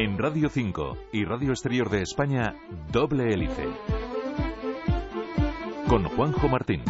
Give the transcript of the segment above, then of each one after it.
En Radio 5 y Radio Exterior de España, Doble Hélice. Con Juanjo Martín.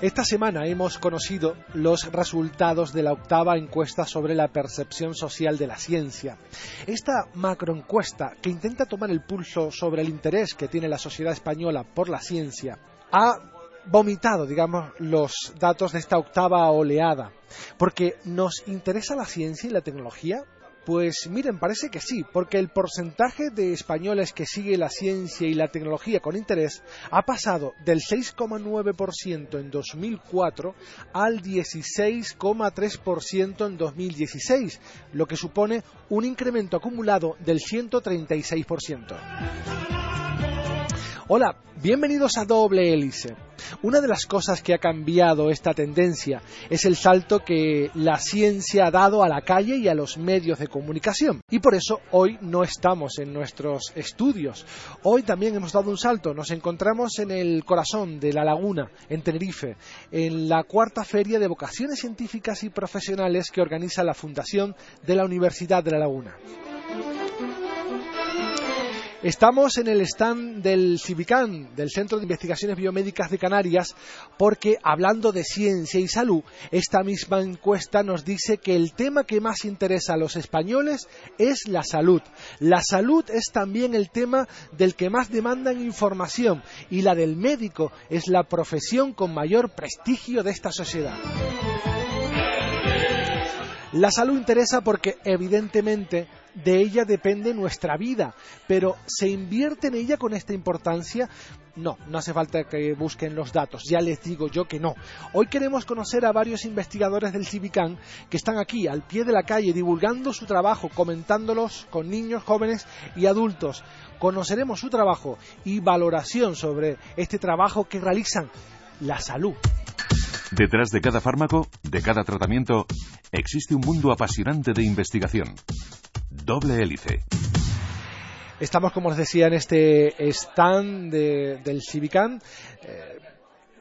Esta semana hemos conocido los resultados de la octava encuesta sobre la percepción social de la ciencia. Esta macroencuesta, que intenta tomar el pulso sobre el interés que tiene la sociedad española por la ciencia, ha vomitado, digamos, los datos de esta octava oleada. Porque nos interesa la ciencia y la tecnología, pues miren, parece que sí, porque el porcentaje de españoles que sigue la ciencia y la tecnología con interés ha pasado del 6,9% en 2004 al 16,3% en 2016, lo que supone un incremento acumulado del 136%. Hola, bienvenidos a Doble Hélice. Una de las cosas que ha cambiado esta tendencia es el salto que la ciencia ha dado a la calle y a los medios de comunicación. Y por eso hoy no estamos en nuestros estudios. Hoy también hemos dado un salto. Nos encontramos en el corazón de la laguna, en Tenerife, en la cuarta feria de vocaciones científicas y profesionales que organiza la Fundación de la Universidad de la Laguna. Estamos en el stand del Civicán, del Centro de Investigaciones Biomédicas de Canarias, porque hablando de ciencia y salud, esta misma encuesta nos dice que el tema que más interesa a los españoles es la salud. La salud es también el tema del que más demandan información y la del médico es la profesión con mayor prestigio de esta sociedad. La salud interesa porque evidentemente de ella depende nuestra vida, pero ¿se invierte en ella con esta importancia? No, no hace falta que busquen los datos, ya les digo yo que no. Hoy queremos conocer a varios investigadores del Civicán que están aquí, al pie de la calle, divulgando su trabajo, comentándolos con niños, jóvenes y adultos. Conoceremos su trabajo y valoración sobre este trabajo que realizan, la salud. Detrás de cada fármaco, de cada tratamiento, existe un mundo apasionante de investigación. Doble hélice. Estamos, como les decía, en este stand del Civicán. Eh,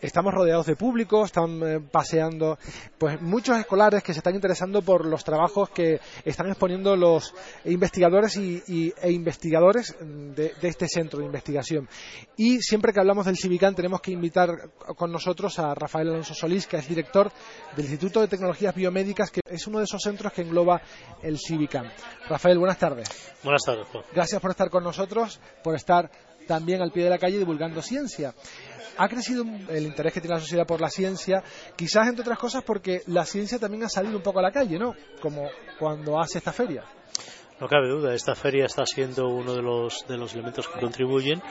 estamos rodeados de público, están eh, paseando pues muchos escolares que se están interesando por los trabajos que están exponiendo los investigadores y, e investigadores de, este centro de investigación. Y siempre que hablamos del Civicán tenemos que invitar con nosotros a Rafael Alonso Solís, que es director del Instituto de Tecnologías Biomédicas, que es uno de esos centros que engloba el Civicán. Rafael, buenas tardes. Buenas tardes, Juan. Gracias por estar con nosotros, por estar también al pie de la calle divulgando ciencia ha crecido el interés que tiene la sociedad por la ciencia, quizás entre otras cosas porque la ciencia también ha salido un poco a la calle, ¿no? Como cuando hace esta feria. No cabe duda, esta feria está siendo uno de los, de los elementos que contribuyen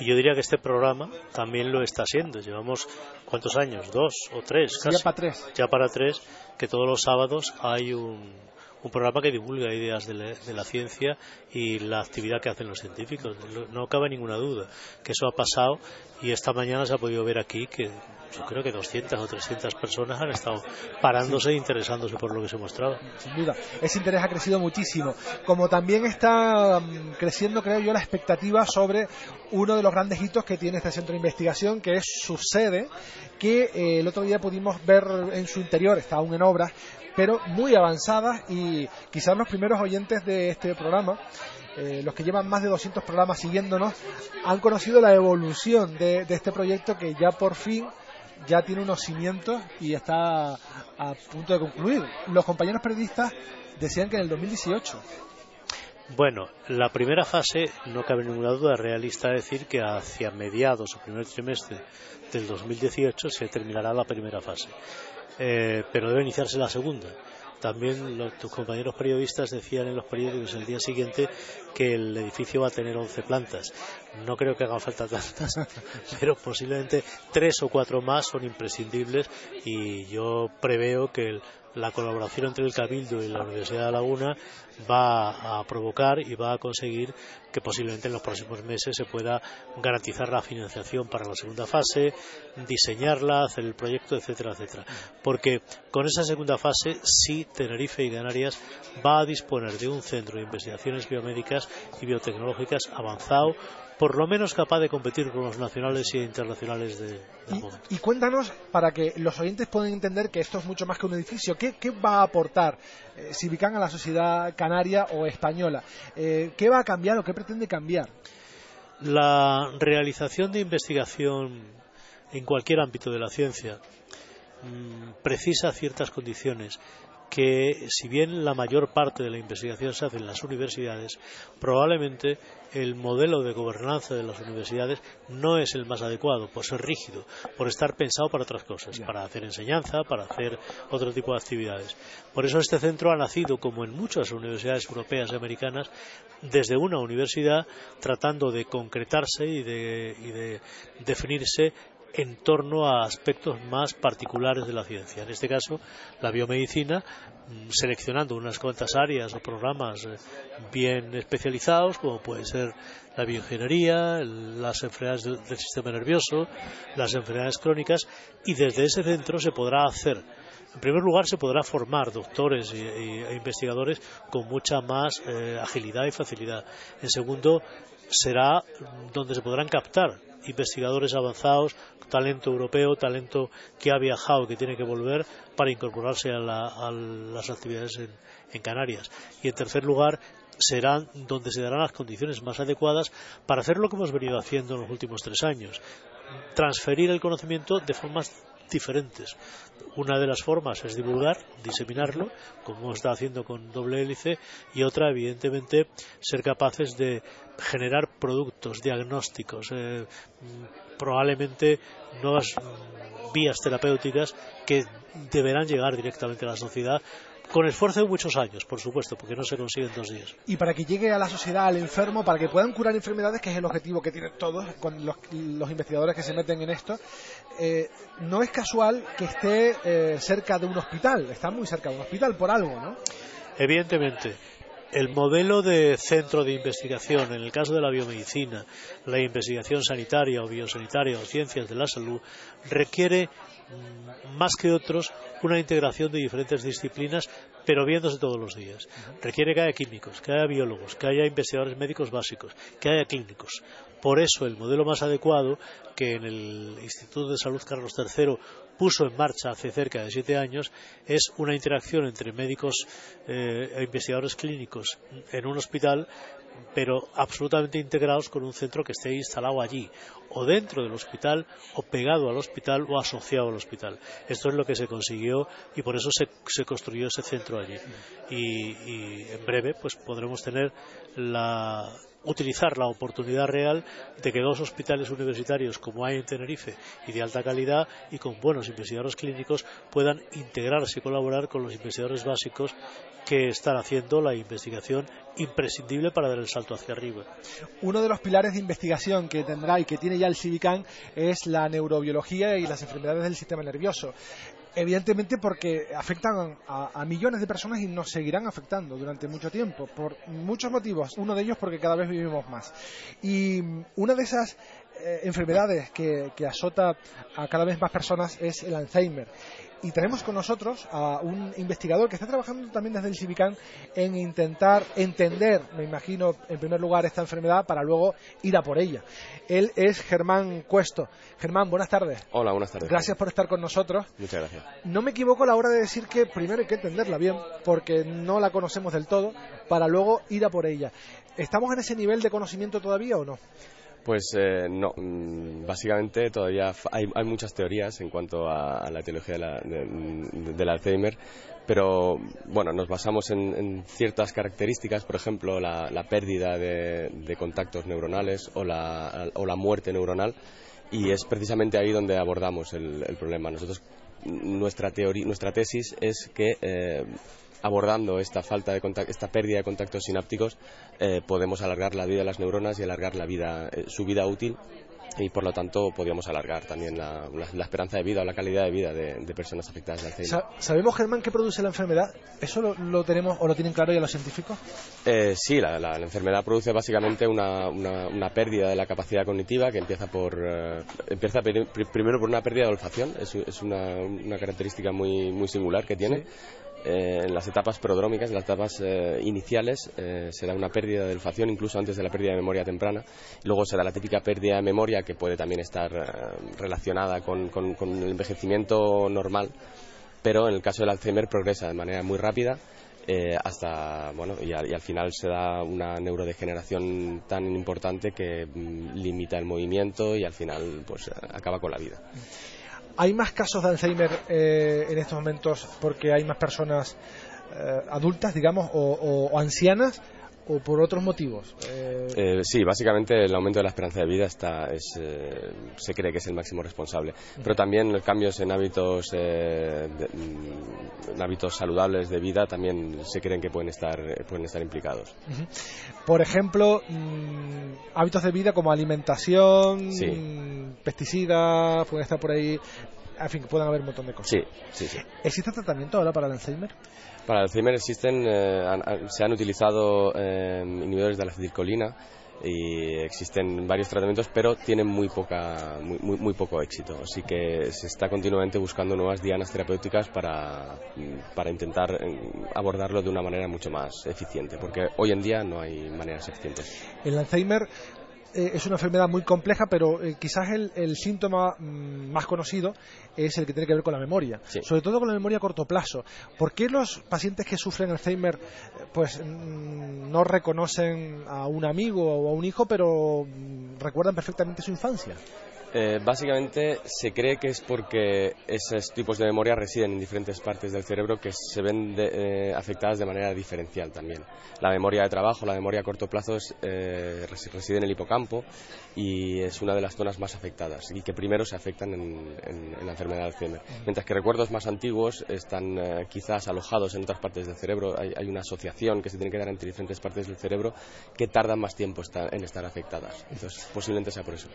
y yo diría que este programa también lo está siendo. Llevamos, ¿cuántos años? ¿Dos o tres? Ya para tres. Ya para tres, que todos los sábados hay un, un programa que divulga ideas de la, ciencia y la actividad que hacen los científicos. No cabe ninguna duda que eso ha pasado y esta mañana se ha podido ver aquí que yo creo que 200 o 300 personas han estado parándose e interesándose por lo que se mostraba. Sin duda, ese interés ha crecido muchísimo. Como también está mm, creciendo, creo yo, la expectativa sobre uno de los grandes hitos que tiene este centro de investigación, que es su sede, que eh, el otro día pudimos ver en su interior, está aún en obras, pero muy avanzadas y quizás los primeros oyentes de este programa eh, los que llevan más de 200 programas siguiéndonos, han conocido la evolución de, este proyecto que ya por fin ya tiene unos cimientos y está a punto de concluir. Los compañeros periodistas decían que en el 2018. Bueno, la primera fase, no cabe ninguna duda realista decir que hacia mediados o primer trimestre del 2018 se terminará la primera fase. Eh, pero debe iniciarse la segunda. También tus compañeros periodistas decían en los periódicos el día siguiente que el edificio va a tener 11 plantas. No creo que hagan falta tantas, pero posiblemente tres o cuatro más son imprescindibles y yo preveo que el, la colaboración entre el Cabildo y la Universidad de Laguna va a provocar y va a conseguir que posiblemente en los próximos meses se pueda garantizar la financiación para la segunda fase, diseñarla, hacer el proyecto, etcétera, etcétera. Porque con esa segunda fase sí Tenerife y Canarias va a disponer de un centro de investigaciones biomédicas y biotecnológicas avanzado por lo menos capaz de competir con los nacionales y internacionales de, y, y, cuéntanos, para que los oyentes puedan entender que esto es mucho más que un edificio, ¿qué, va a aportar eh, a la sociedad canaria o española? Eh, ¿Qué va a cambiar o qué pretende cambiar? La realización de investigación en cualquier ámbito de la ciencia mm, precisa ciertas condiciones que si bien la mayor parte de la investigación se hace en las universidades, probablemente el modelo de gobernanza de las universidades no es el más adecuado, por ser rígido, por estar pensado para otras cosas, para hacer enseñanza, para hacer otro tipo de actividades. Por eso este centro ha nacido, como en muchas universidades europeas y americanas, desde una universidad tratando de concretarse y de, y de definirse en torno a aspectos más particulares de la ciencia. En este caso, la biomedicina, mm, seleccionando unas cuantas áreas o programas eh, bien especializados, como puede ser la bioingeniería, las enfermedades del, sistema nervioso, las enfermedades crónicas, y desde ese centro se podrá hacer en primer lugar, se podrá formar doctores e, investigadores con mucha más eh, agilidad y facilidad. En segundo, será donde se podrán captar investigadores avanzados, talento europeo, talento que ha viajado que tiene que volver para incorporarse a, las actividades en, Canarias. Y en tercer lugar, serán donde se darán las condiciones más adecuadas para hacer lo que hemos venido haciendo en los últimos tres años, transferir el conocimiento de formas diferentes. Una de las formas es divulgar, diseminarlo, como está haciendo con doble hélice, y otra, evidentemente, ser capaces de generar productos diagnósticos, eh, probablemente nuevas vías terapéuticas que deberán llegar directamente a la sociedad con esfuerzo de muchos años, por supuesto, porque no se consigue en dos días. Y para que llegue a la sociedad, al enfermo, para que puedan curar enfermedades, que es el objetivo que tienen todos con los, investigadores que se meten en esto, eh, no es casual que esté eh, cerca de un hospital, está muy cerca de un hospital por algo, ¿no? Evidentemente. El modelo de centro de investigación, en el caso de la biomedicina, la investigación sanitaria o biosanitaria o ciencias de la salud, requiere más que otros una integración de diferentes disciplinas, pero viéndose todos los días. Requiere que haya químicos, que haya biólogos, que haya investigadores médicos básicos, que haya clínicos. Por eso el modelo más adecuado que en el Instituto de Salud Carlos III puso en marcha hace cerca de siete años es una interacción entre médicos eh, e investigadores clínicos en un hospital pero absolutamente integrados con un centro que esté instalado allí, o dentro del hospital, o pegado al hospital, o asociado al hospital. Esto es lo que se consiguió y por eso se, construyó ese centro allí. Y, y, en breve, pues podremos tener la utilizar la oportunidad real de que dos hospitales universitarios como hay en Tenerife y de alta calidad y con buenos investigadores clínicos puedan integrarse y colaborar con los investigadores básicos que están haciendo la investigación imprescindible para dar el salto hacia arriba. Uno de los pilares de investigación que tendrá y que tiene ya el CIVICAN es la neurobiología y las enfermedades del sistema nervioso. Evidentemente porque afectan a, millones de personas y nos seguirán afectando durante mucho tiempo, por muchos motivos. Uno de ellos porque cada vez vivimos más. Y una de esas eh, enfermedades que, que azota a cada vez más personas es el Alzheimer y tenemos con nosotros a un investigador que está trabajando también desde el Civicán en intentar entender, me imagino, en primer lugar esta enfermedad para luego ir a por ella. Él es Germán Cuesto. Germán, buenas tardes. Hola, buenas tardes. Gracias por estar con nosotros. Muchas gracias. No me equivoco a la hora de decir que primero hay que entenderla bien, porque no la conocemos del todo, para luego ir a por ella. ¿Estamos en ese nivel de conocimiento todavía o no? Pues eh, no, mm, básicamente todavía hay, muchas teorías en cuanto a, la etiología del Alzheimer, pero bueno, nos basamos en, ciertas características, por ejemplo, la, pérdida de, contactos neuronales o la, o la muerte neuronal, y es precisamente ahí donde abordamos el, problema. Nosotros, nuestra, teoría, nuestra tesis es que eh, abordando esta falta de esta pérdida de contactos sinápticos, eh, podemos alargar la vida de las neuronas y alargar la vida, eh, su vida útil y por lo tanto podríamos alargar también la, esperanza de vida o la calidad de vida de, personas afectadas de Alzheimer. ¿Sabemos, Germán, qué produce la enfermedad? ¿Eso lo, tenemos o lo tienen claro ya los científicos? Eh, sí, la, enfermedad produce básicamente una, pérdida de la capacidad cognitiva que empieza por empieza primero por una pérdida de olfacción, es, una, característica muy, muy singular que tiene. Eh, en las etapas prodrómicas, en las etapas eh, iniciales, eh, se da una pérdida de olfacción incluso antes de la pérdida de memoria temprana. Luego se da la típica pérdida de memoria que puede también estar relacionada con, el envejecimiento normal, pero en el caso del Alzheimer progresa de manera muy rápida. hasta bueno y al, final se da una neurodegeneración tan importante que mm, limita el movimiento y al final pues acaba con la vida. ¿Hay más casos de Alzheimer eh, en estos momentos porque hay más personas eh, adultas, digamos, o, ancianas? ¿O por otros motivos? Eh, sí, básicamente el aumento de la esperanza de vida está, se cree que es el máximo responsable. Pero también los cambios en hábitos, mm, hábitos saludables de vida también se creen que pueden estar, pueden estar implicados. Por ejemplo, mm, hábitos de vida como alimentación, pesticidas, pueden estar por ahí en fin, que puedan haber un montón de cosas. Sí, sí, sí. ¿Existe tratamiento ahora para el Alzheimer? Para el Alzheimer existen, eh, se han utilizado eh, inhibidores de la acetilcolina y existen varios tratamientos, pero tienen muy, poca, muy, muy, poco éxito. Así que se está continuamente buscando nuevas dianas terapéuticas para, para intentar eh, abordarlo de una manera mucho más eficiente, porque hoy en día no hay maneras eficientes. El Alzheimer eh, es una enfermedad muy compleja, pero eh, quizás el, síntoma mm, más conocido es el que tiene que ver con la memoria, sobre todo con la memoria a corto plazo. ¿Por qué los pacientes que sufren Alzheimer eh, pues mm, no reconocen a un amigo o a un hijo, pero mm, recuerdan perfectamente su infancia? Eh, básicamente se cree que es porque esos tipos de memoria residen en diferentes partes del cerebro que se ven eh, afectadas de manera diferencial también. La memoria de trabajo, la memoria a corto plazo eh, reside en el hipocampo y es una de las zonas más afectadas y que primero se afectan en, la enfermedad de Alzheimer. Mientras que recuerdos más antiguos están quizás alojados en otras partes del cerebro, hay, hay, una asociación que se tiene que dar entre diferentes partes del cerebro que tardan más tiempo en estar afectadas. Entonces posiblemente sea por eso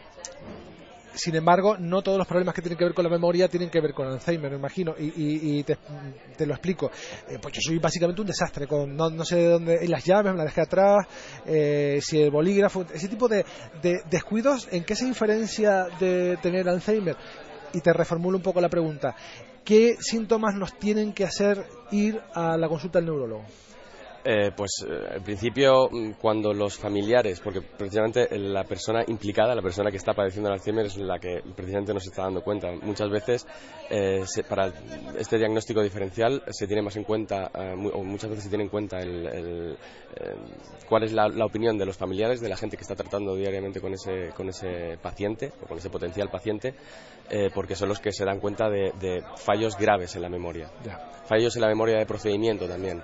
sin embargo, no todos los problemas que tienen que ver con la memoria tienen que ver con Alzheimer, me imagino, y, te, lo explico. Eh, pues yo soy básicamente un desastre, con no, sé de dónde, las llaves me las dejé atrás, eh, si el bolígrafo, ese tipo de, descuidos, ¿en qué se diferencia de tener Alzheimer? Y te reformulo un poco la pregunta. ¿Qué síntomas nos tienen que hacer ir a la consulta del neurólogo? Eh, pues eh, al principio mm, cuando los familiares, porque precisamente la persona implicada, la persona que está padeciendo el Alzheimer es la que precisamente nos está dando cuenta. Muchas veces eh, para este diagnóstico diferencial se tiene más en cuenta, o muchas veces se tiene en cuenta el, cuál es la, opinión de los familiares, de la gente que está tratando diariamente con ese, con ese paciente o con ese potencial paciente, porque son los que se dan cuenta de, fallos graves en la memoria. Fallos en la memoria de procedimiento también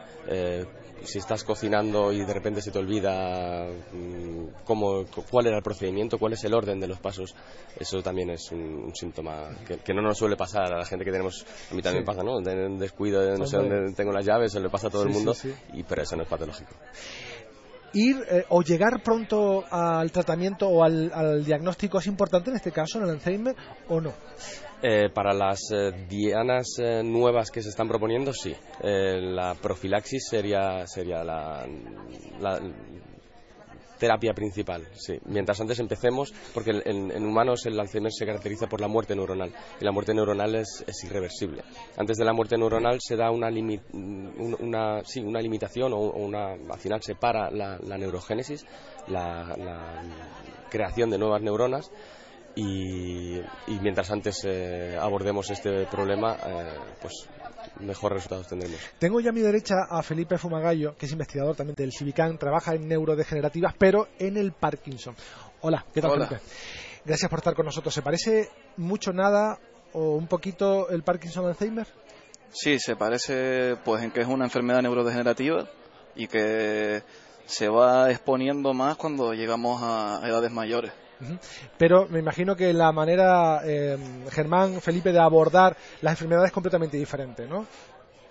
si estás cocinando y de repente se te olvida mm, cómo, cuál era el procedimiento, cuál es el orden de los pasos, eso también es un, síntoma que, no nos suele pasar a la gente que tenemos, a mí también pasa, ¿no? Tener un descuido de no sé dónde tengo las llaves, se le pasa a todo el mundo, y pero eso no es patológico ir eh, o llegar pronto al tratamiento o al, diagnóstico es importante en este caso, en el Alzheimer, o no? Eh, para las eh, dianas nuevas que se están proponiendo, sí. la profilaxis sería, sería la, terapia principal, sí. Mientras antes empecemos, porque en, humanos el Alzheimer se caracteriza por la muerte neuronal y la muerte neuronal es, irreversible. Antes de la muerte neuronal se da una, limitación o, una, al final se para la, neurogénesis, la, creación de nuevas neuronas y, mientras antes eh, abordemos este problema, eh, pues mejores resultados tendremos. Tengo ya a mi derecha a Felipe Fumagallo, que es investigador también del Civicán, trabaja en neurodegenerativas, pero en el Parkinson. Hola, ¿qué tal Felipe? Gracias por estar con nosotros. ¿Se parece mucho, nada o un poquito el Parkinson Alzheimer? Sí, se parece pues en que es una enfermedad neurodegenerativa y que se va exponiendo más cuando llegamos a edades mayores. Pero me imagino que la manera, eh, Germán, Felipe, de abordar las enfermedades es completamente diferente, ¿no?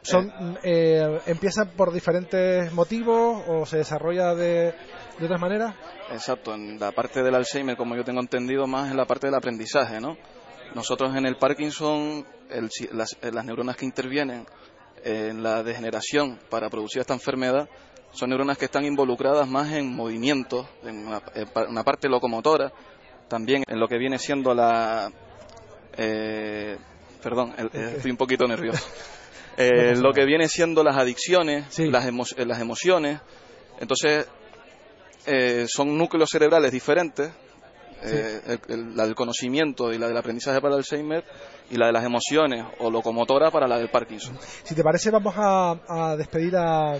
Son, eh, eh, ¿Empieza por diferentes motivos o se desarrolla de, de otras maneras? Exacto, en la parte del Alzheimer, como yo tengo entendido, más en la parte del aprendizaje, ¿no? Nosotros en el Parkinson, las, las neuronas que intervienen en la degeneración para producir esta enfermedad son neuronas que están involucradas más en movimientos, en una, parte locomotora, también en lo que viene siendo la... Eh, perdón, estoy un poquito nervioso. Eh, lo que viene siendo las adicciones, Sí. las, emo- eh, las emociones. Entonces, eh, son núcleos cerebrales diferentes. Eh, el- el- la del conocimiento y la del aprendizaje para el Alzheimer y la de las emociones o locomotora para la del Parkinson. Si te parece, vamos a, a despedir a,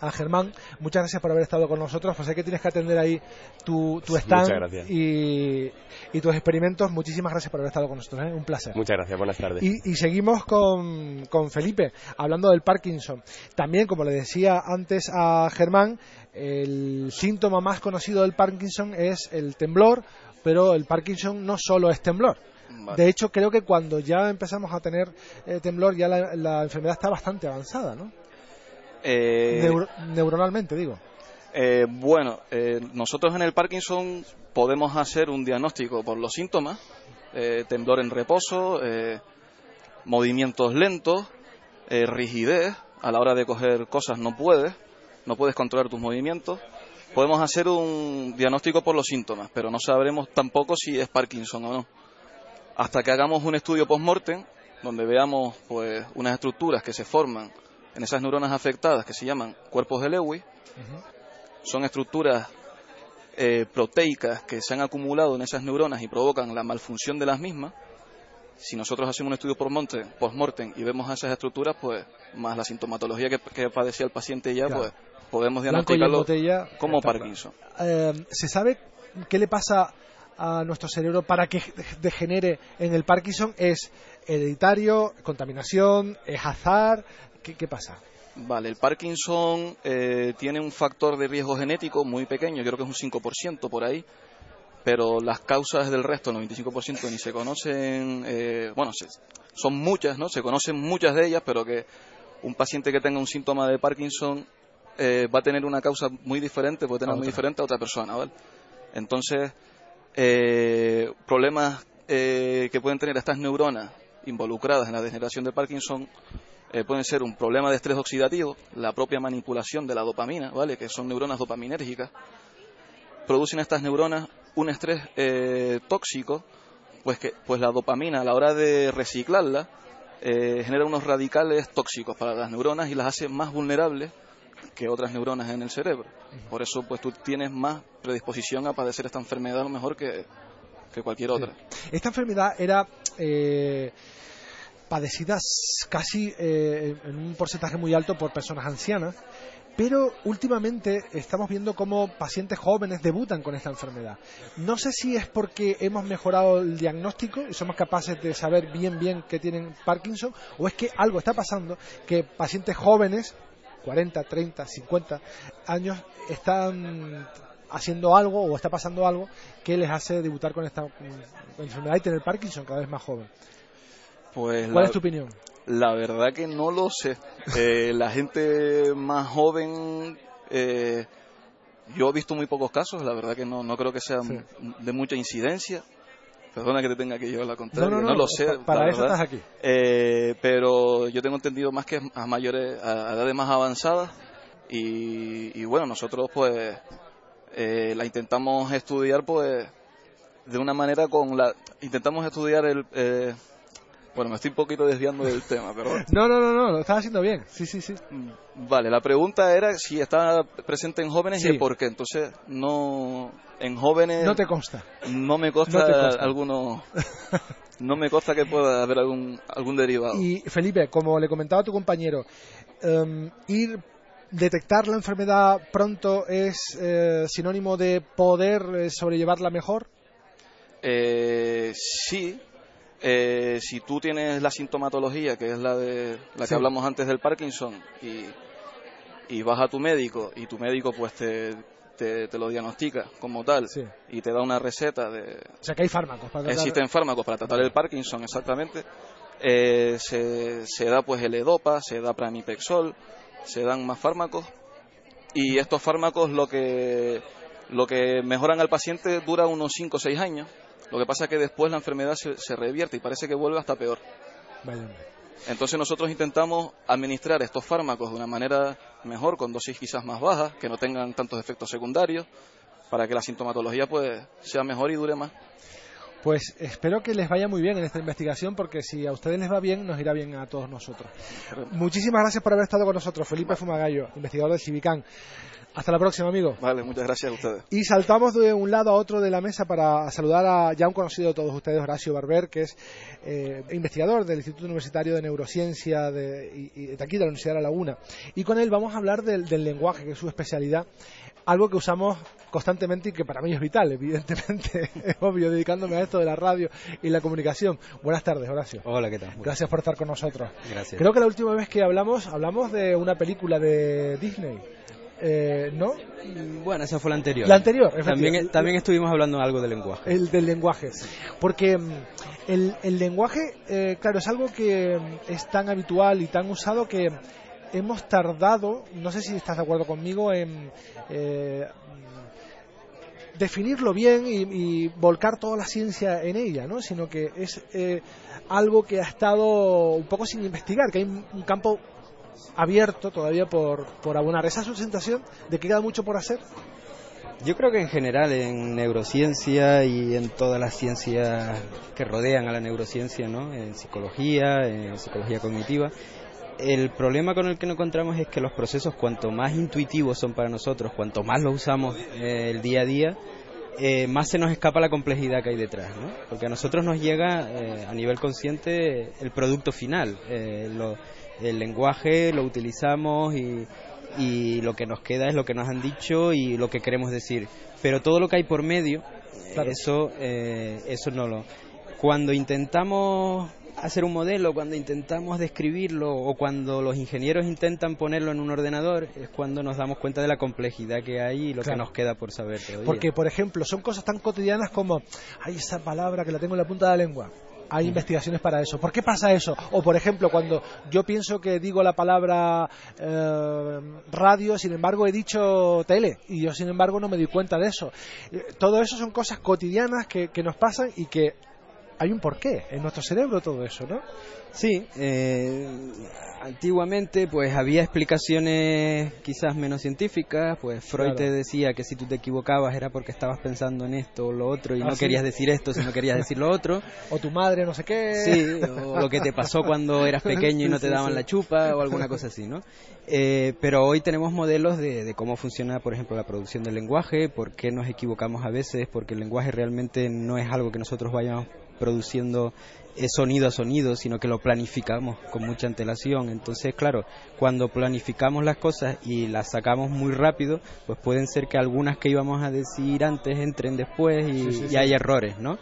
a Germán. Muchas gracias por haber estado con nosotros. Pues sé que tienes que atender ahí tu, tu stand y, y tus experimentos. Muchísimas gracias por haber estado con nosotros. ¿eh? Un placer. Muchas gracias, buenas tardes. Y, y seguimos con, con Felipe, hablando del Parkinson. También, como le decía antes a Germán, el síntoma más conocido del Parkinson es el temblor, pero el Parkinson no solo es temblor. Vale. De hecho, creo que cuando ya empezamos a tener eh, temblor, ya la, la enfermedad está bastante avanzada, ¿no? Eh, Neuro- neuronalmente, digo. Eh, bueno, eh, nosotros en el Parkinson podemos hacer un diagnóstico por los síntomas, eh, temblor en reposo, eh, movimientos lentos, eh, rigidez, a la hora de coger cosas no puedes, no puedes controlar tus movimientos. Podemos hacer un diagnóstico por los síntomas, pero no sabremos tampoco si es Parkinson o no. Hasta que hagamos un estudio post-mortem, donde veamos pues unas estructuras que se forman en esas neuronas afectadas que se llaman cuerpos de Lewy, son estructuras eh, proteicas que se han acumulado en esas neuronas y provocan la malfunción de las mismas. Si nosotros hacemos un estudio post-mortem y vemos esas estructuras, pues más la sintomatología que, que padecía el paciente ya, Claro. pues podemos diagnosticarlo como. Parkinson. Eh, ¿Se sabe qué le pasa a nuestro cerebro para que degenere en el Parkinson? ¿Es hereditario, contaminación, es azar? ¿Qué, qué pasa? Vale, el Parkinson eh, tiene un factor de riesgo genético muy pequeño, creo que es un 5% por ahí, pero las causas del resto, el 95%, ni se conocen, eh, bueno, se- son muchas, ¿no? Se conocen muchas de ellas, pero que un paciente que tenga un síntoma de Parkinson eh, va a tener una causa muy diferente, puede tener A muy diferente a otra persona, ¿vale? Entonces, eh, problemas eh, que pueden tener estas neuronas involucradas en la degeneración de Parkinson eh, pueden ser un problema de estrés oxidativo, la propia manipulación de la dopamina, ¿vale? Que son neuronas dopaminérgicas. Producen estas neuronas un estrés eh, tóxico, pues que pues la dopamina a la hora de reciclarla eh, genera unos radicales tóxicos para las neuronas y las hace más vulnerables que otras neuronas en el cerebro. Por eso pues tú tienes más predisposición a padecer esta enfermedad a lo mejor que, que cualquier otra. Esta enfermedad era eh, padecida casi eh, en un porcentaje muy alto por personas ancianas, pero últimamente estamos viendo cómo pacientes jóvenes debutan con esta enfermedad. No sé si es porque hemos mejorado el diagnóstico y somos capaces de saber bien bien que tienen Parkinson, o es que algo está pasando que pacientes jóvenes, 40, 30, 50 años, están haciendo algo o está pasando algo que les hace debutar con esta enfermedad y tener Parkinson cada vez más joven. Pues ¿Cuál la- es tu opinión? La verdad que no lo sé. Eh, la gente más joven, eh, yo he visto muy pocos casos, la verdad que no, no creo que sea Sí. de mucha incidencia. Perdona que te tenga que llevar la contraria, No, no, no, no, lo sé. pa- para eso verdad. estás aquí. Eh, pero yo tengo entendido más que a mayores, a edades más avanzadas y, y bueno, nosotros pues eh, la intentamos estudiar pues de una manera con la, intentamos estudiar el, eh, bueno, me estoy un poquito desviando del tema, pero. No, no, no, no, lo estás haciendo bien. Sí, sí, sí. Vale, la pregunta era si está presente en jóvenes Sí. y el por qué. Entonces, no, en jóvenes No te consta. no me consta, no consta. alguno, no me consta que pueda haber algún, algún derivado. Y Felipe, como le comentaba a tu compañero, em, ir detectar la enfermedad pronto es eh, sinónimo de poder eh, sobrellevarla mejor. Eh, sí, eh, si tú tienes la sintomatología, que es la de la que hablamos antes del Parkinson, y, y vas a tu médico y tu médico pues te, te, te lo diagnostica como tal Sí. y te da una receta de, O sea que hay fármacos para tratar- Existen fármacos para tratar el Parkinson, exactamente. Eh, se, se da pues el EDOPA, se da pramipexol, se dan más fármacos y estos fármacos lo que lo que mejoran al paciente dura unos 5 o 6 años. Lo que pasa es que después la enfermedad se, se revierte y parece que vuelve hasta peor. Vaya. Entonces nosotros intentamos administrar estos fármacos de una manera mejor, con dosis quizás más bajas, que no tengan tantos efectos secundarios, para que la sintomatología pues sea mejor y dure más. Pues espero que les vaya muy bien en esta investigación, porque si a ustedes les va bien, nos irá bien a todos nosotros. Muchísimas gracias por haber estado con nosotros, Felipe Fumagallo, investigador del Civicán. Hasta la próxima, amigo. Vale, muchas gracias a ustedes. Y saltamos de un lado a otro de la mesa para saludar a ya un conocido de todos ustedes, Horacio Barber, que es eh, investigador del Instituto Universitario de Neurociencia de, y, de aquí de la Universidad de La Laguna. Y con él vamos a hablar del, del lenguaje, que es su especialidad, algo que usamos constantemente y que para mí es vital, evidentemente, es obvio, dedicándome a esto de la radio y la comunicación. Buenas tardes, Horacio. Hola, ¿qué tal? Gracias por estar con nosotros. Gracias. Creo que la última vez que hablamos, hablamos de una película de Disney. Eh, ¿No? Bueno, esa fue la anterior. La anterior, También, también estuvimos hablando algo del lenguaje. El del lenguaje. Porque mm, el, el lenguaje, eh, claro, es algo que mm, es tan habitual y tan usado que hemos tardado, no sé si estás de acuerdo conmigo, en eh, definirlo bien y, volcar toda la ciencia en ella, ¿no? Sino que es eh, algo que ha estado un poco sin investigar, que hay un un campo abierto todavía por, por abonar. ¿Esa es su sensación de que queda mucho por hacer? Yo creo que en general en neurociencia y en todas las ciencias que rodean a la neurociencia, ¿no? En psicología, en psicología cognitiva, el problema con el que nos encontramos es que los procesos cuanto más intuitivos son para nosotros, cuanto más los usamos eh, el día a día, eh, más se nos escapa la complejidad que hay detrás, ¿no? Porque a nosotros nos llega eh, a nivel consciente el producto final, eh, lo- el lenguaje lo utilizamos y, y lo que nos queda es lo que nos han dicho y lo que queremos decir. Pero todo lo que hay por medio, Claro. eso, eh, eso no lo. Cuando intentamos hacer un modelo, cuando intentamos describirlo o cuando los ingenieros intentan ponerlo en un ordenador, es cuando nos damos cuenta de la complejidad que hay y lo Claro. que nos queda por saber todavía. Porque, por ejemplo, son cosas tan cotidianas como, hay esa palabra que la tengo en la punta de la lengua. Hay investigaciones para eso. ¿Por qué pasa eso? O, por ejemplo, cuando yo pienso que digo la palabra eh, radio, sin embargo he dicho tele, y yo, sin embargo, no me doy cuenta de eso. Eh, Todo eso son cosas cotidianas que, que nos pasan y que hay un porqué en nuestro cerebro todo eso, ¿no? Sí, eh, antiguamente pues había explicaciones quizás menos científicas, pues Freud Claro. te decía que si tú te equivocabas era porque estabas pensando en esto o lo otro y Ah, no sí. querías decir esto, sino querías decir lo otro. O tu madre, no sé qué. Sí, o lo que te pasó cuando eras pequeño y no te daban la chupa o alguna cosa así, ¿no? Eh, pero hoy tenemos modelos de, de cómo funciona, por ejemplo, la producción del lenguaje, por qué nos equivocamos a veces, porque el lenguaje realmente no es algo que nosotros vayamos produciendo eh, sonido a sonido, sino que lo planificamos con mucha antelación. Entonces, claro, cuando planificamos las cosas y las sacamos muy rápido, pues pueden ser que algunas que íbamos a decir antes entren después y, Sí, sí, y sí. hay errores, ¿no?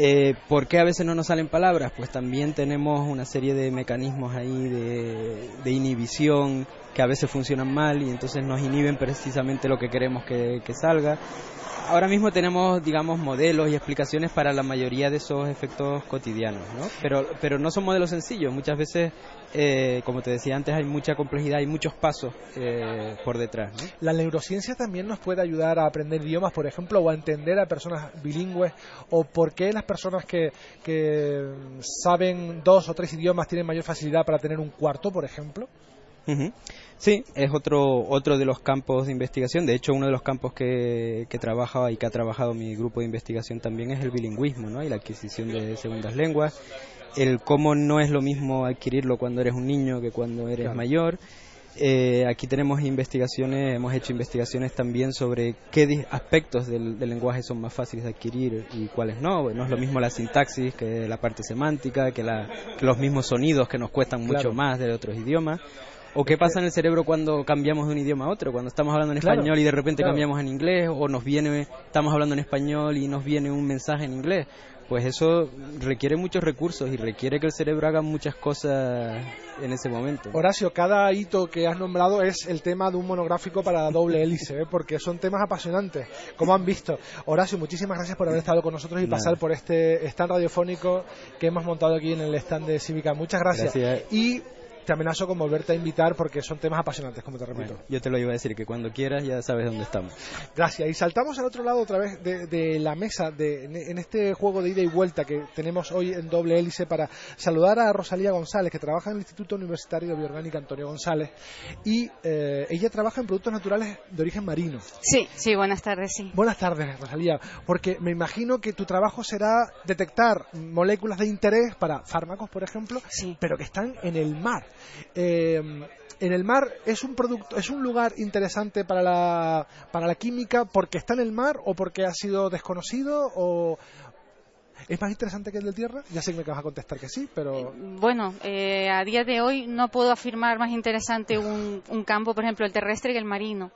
Eh, ¿Por qué a veces no nos salen palabras? Pues también tenemos una serie de mecanismos ahí de, de inhibición que a veces funcionan mal y entonces nos inhiben precisamente lo que queremos que, que salga. Ahora mismo tenemos, digamos, modelos y explicaciones para la mayoría de esos efectos cotidianos, ¿no? Pero, pero no son modelos sencillos. Muchas veces, eh, como te decía antes, hay mucha complejidad, hay muchos pasos eh, por detrás, ¿no? La neurociencia también nos puede ayudar a aprender idiomas, por ejemplo, o a entender a personas bilingües, o por qué las personas que, que saben dos o tres idiomas tienen mayor facilidad para tener un cuarto, por ejemplo. Ujú. Sí, es otro, otro de los campos de investigación. De hecho, uno de los campos que, que trabaja y que ha trabajado mi grupo de investigación también es el bilingüismo ¿no? y la adquisición de segundas lenguas. El cómo no es lo mismo adquirirlo cuando eres un niño que cuando eres Claro. mayor. Eh, aquí tenemos investigaciones, hemos hecho investigaciones también sobre qué aspectos del, del lenguaje son más fáciles de adquirir y cuáles no. No es lo mismo la sintaxis que la parte semántica, que, la- que los mismos sonidos que nos cuestan mucho más de otros idiomas. ¿O qué pasa en el cerebro cuando cambiamos de un idioma a otro? Cuando estamos hablando en Claro, español y de repente claro. cambiamos en inglés, o nos viene, estamos hablando en español y nos viene un mensaje en inglés. Pues eso requiere muchos recursos y requiere que el cerebro haga muchas cosas en ese momento. Horacio, cada hito que has nombrado es el tema de un monográfico para doble hélice, ¿eh? porque son temas apasionantes, como han visto. Horacio, muchísimas gracias por haber estado con nosotros y Nada. pasar por este stand radiofónico que hemos montado aquí en el stand de Cívica. Muchas gracias. Gracias. Y te amenazo con volverte a invitar porque son temas apasionantes, como te repito. yo te lo iba a decir, que cuando quieras ya sabes dónde estamos. Gracias. Y saltamos al otro lado otra vez de, la mesa, de, en este juego de ida y vuelta que tenemos hoy en doble hélice para saludar a Rosalía González, que trabaja en el Instituto Universitario de Bioorgánica Antonio González, y eh, ella trabaja en productos naturales de origen marino. Sí, sí, buenas tardes, sí. Buenas tardes, Rosalía, porque me imagino que tu trabajo será detectar moléculas de interés para fármacos, por ejemplo, pero que están en el mar. Eh, en el mar es un producto, es un lugar interesante para la, para la química porque está en el mar o porque ha sido desconocido o, ¿Es más interesante que el de tierra? Ya sé que me vas a contestar que sí, pero... Eh, bueno, eh, a día de hoy no puedo afirmar más interesante un, campo, por ejemplo, el terrestre que el marino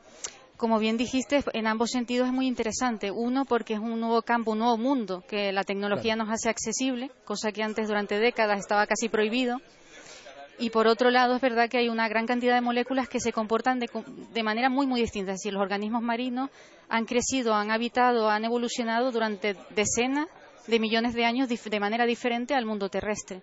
como bien dijiste, en ambos sentidos es muy interesante. Uno, porque es un nuevo campo, un nuevo mundo que la tecnología nos hace accesible, cosa que antes durante décadas estaba casi prohibido. Y por otro lado, es verdad que hay una gran cantidad de moléculas que se comportan de, de, manera muy, muy distinta. Es decir, los organismos marinos han crecido, han habitado, han evolucionado durante decenas de millones de años de manera diferente al mundo terrestre.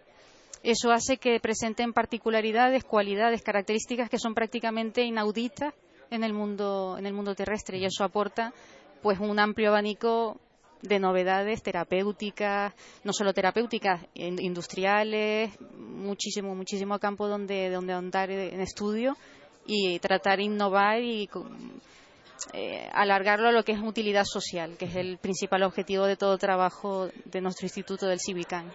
Eso hace que presenten particularidades, cualidades, características que son prácticamente inauditas en el mundo, en el mundo terrestre y eso aporta pues un amplio abanico de novedades terapéuticas, no solo terapéuticas, industriales, muchísimo, muchísimo campo donde, donde andar en estudio y tratar de innovar y eh, alargarlo a lo que es utilidad social, que es el principal objetivo de todo trabajo de nuestro instituto del Civicán.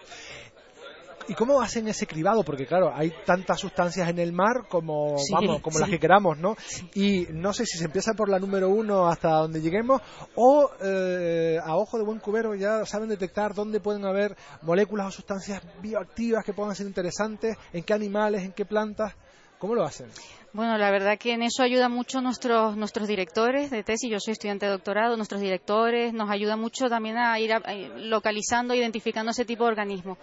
¿Y cómo hacen ese cribado? Porque claro, hay tantas sustancias en el mar como vamos, como las que queramos, ¿no? Y no sé si se empieza por la número uno hasta donde lleguemos o eh, a ojo de buen cubero ya saben detectar dónde pueden haber moléculas o sustancias bioactivas que puedan ser interesantes, en qué animales, en qué plantas. ¿Cómo lo hacen? Bueno, la verdad que en eso ayuda mucho nuestros nuestros directores de tesis. Yo soy estudiante de doctorado. Nuestros directores nos ayuda mucho también a ir localizando, identificando ese tipo de organismos.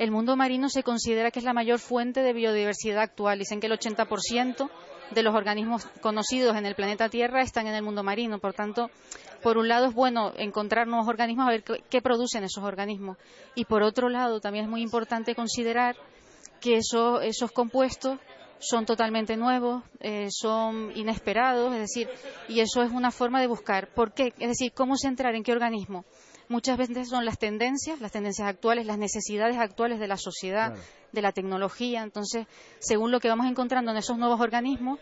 El mundo marino se considera que es la mayor fuente de biodiversidad actual. Dicen que el 80% de los organismos conocidos en el planeta Tierra están en el mundo marino. Por tanto, por un lado es bueno encontrar nuevos organismos, a ver qué producen esos organismos. Y por otro lado, también es muy importante considerar que esos, esos compuestos son totalmente nuevos, eh, son inesperados, es decir, y eso es una forma de buscar. ¿Por qué? Es decir, ¿cómo centrar en qué organismo? Muchas veces son las tendencias, las tendencias actuales, las necesidades actuales de la sociedad, de la tecnología. Entonces, según lo que vamos encontrando en esos nuevos organismos,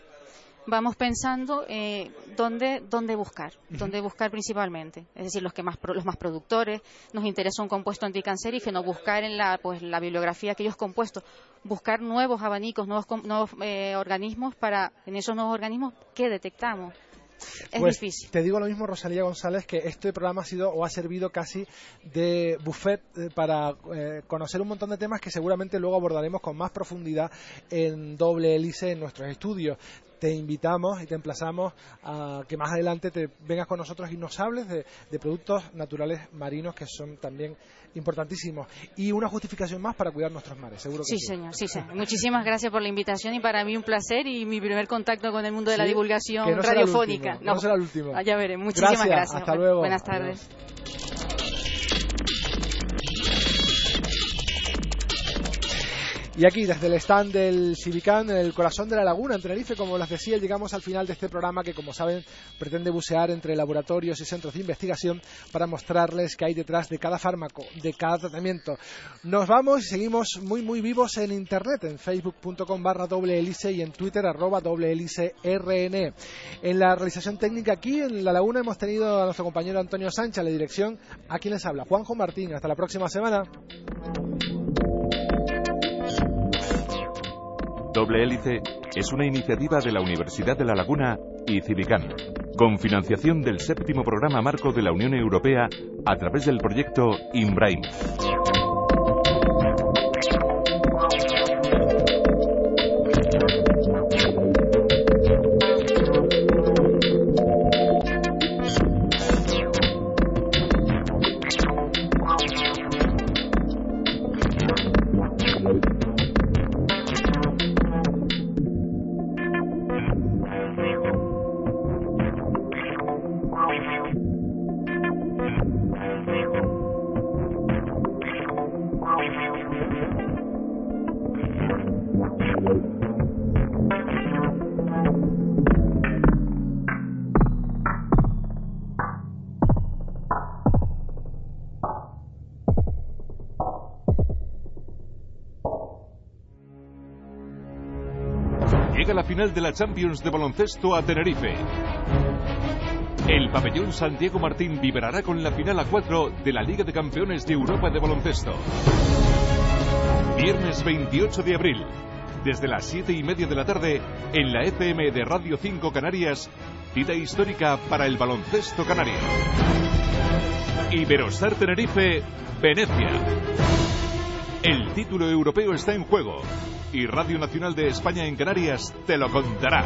vamos pensando eh, dónde, dónde buscar, dónde buscar principalmente. Es decir, los que más los más productores, nos interesa un compuesto anticancerígeno, buscar en la pues la bibliografía aquellos compuestos, buscar nuevos abanicos, nuevos, nuevos eh, organismos para en esos nuevos organismos que detectamos. Es pues, difícil. Te digo lo mismo, Rosalía González, que este programa ha sido o ha servido casi de buffet eh, para conocer un montón de temas que seguramente luego abordaremos con más profundidad en doble hélice en nuestros estudios te invitamos y te emplazamos a que más adelante te vengas con nosotros y nos hables de, productos naturales marinos que son también importantísimos y una justificación más para cuidar nuestros mares, seguro que sí. Sí, señor, sí, señor. Muchísimas gracias por la invitación y para mí un placer y mi primer contacto con el mundo de la divulgación radiofónica. no, será el último. Ya veré. Muchísimas gracias. Hasta luego. Buenas tardes. Y aquí, desde el stand del Civicán, en el corazón de la laguna, en Tenerife, como les decía, llegamos al final de este programa que, como saben, pretende bucear entre laboratorios y centros de investigación para mostrarles qué hay detrás de cada fármaco, de cada tratamiento. Nos vamos y seguimos muy, muy vivos en Internet, en facebook.com barra doble hélice y en Twitter arroba doble hélice RN. En la realización técnica aquí, en la laguna, hemos tenido a nuestro compañero Antonio Sánchez, la dirección, a quien les habla, Juanjo Martín. Hasta la próxima semana. Doble Hélice es una iniciativa de la Universidad de La Laguna y Civicán, con financiación del séptimo programa marco de la Unión Europea a través del proyecto IMBRAIN. La final de la Champions de baloncesto a Tenerife. El pabellón Santiago Martín vibrará con la final a 4 de la Liga de Campeones de Europa de baloncesto. Viernes 28 de abril, desde las 7 y media de la tarde, en la FM de Radio 5 Canarias, cita histórica para el baloncesto canario. Iberostar Tenerife, Venecia. Título europeo está en juego y Radio Nacional de España en Canarias te lo contará.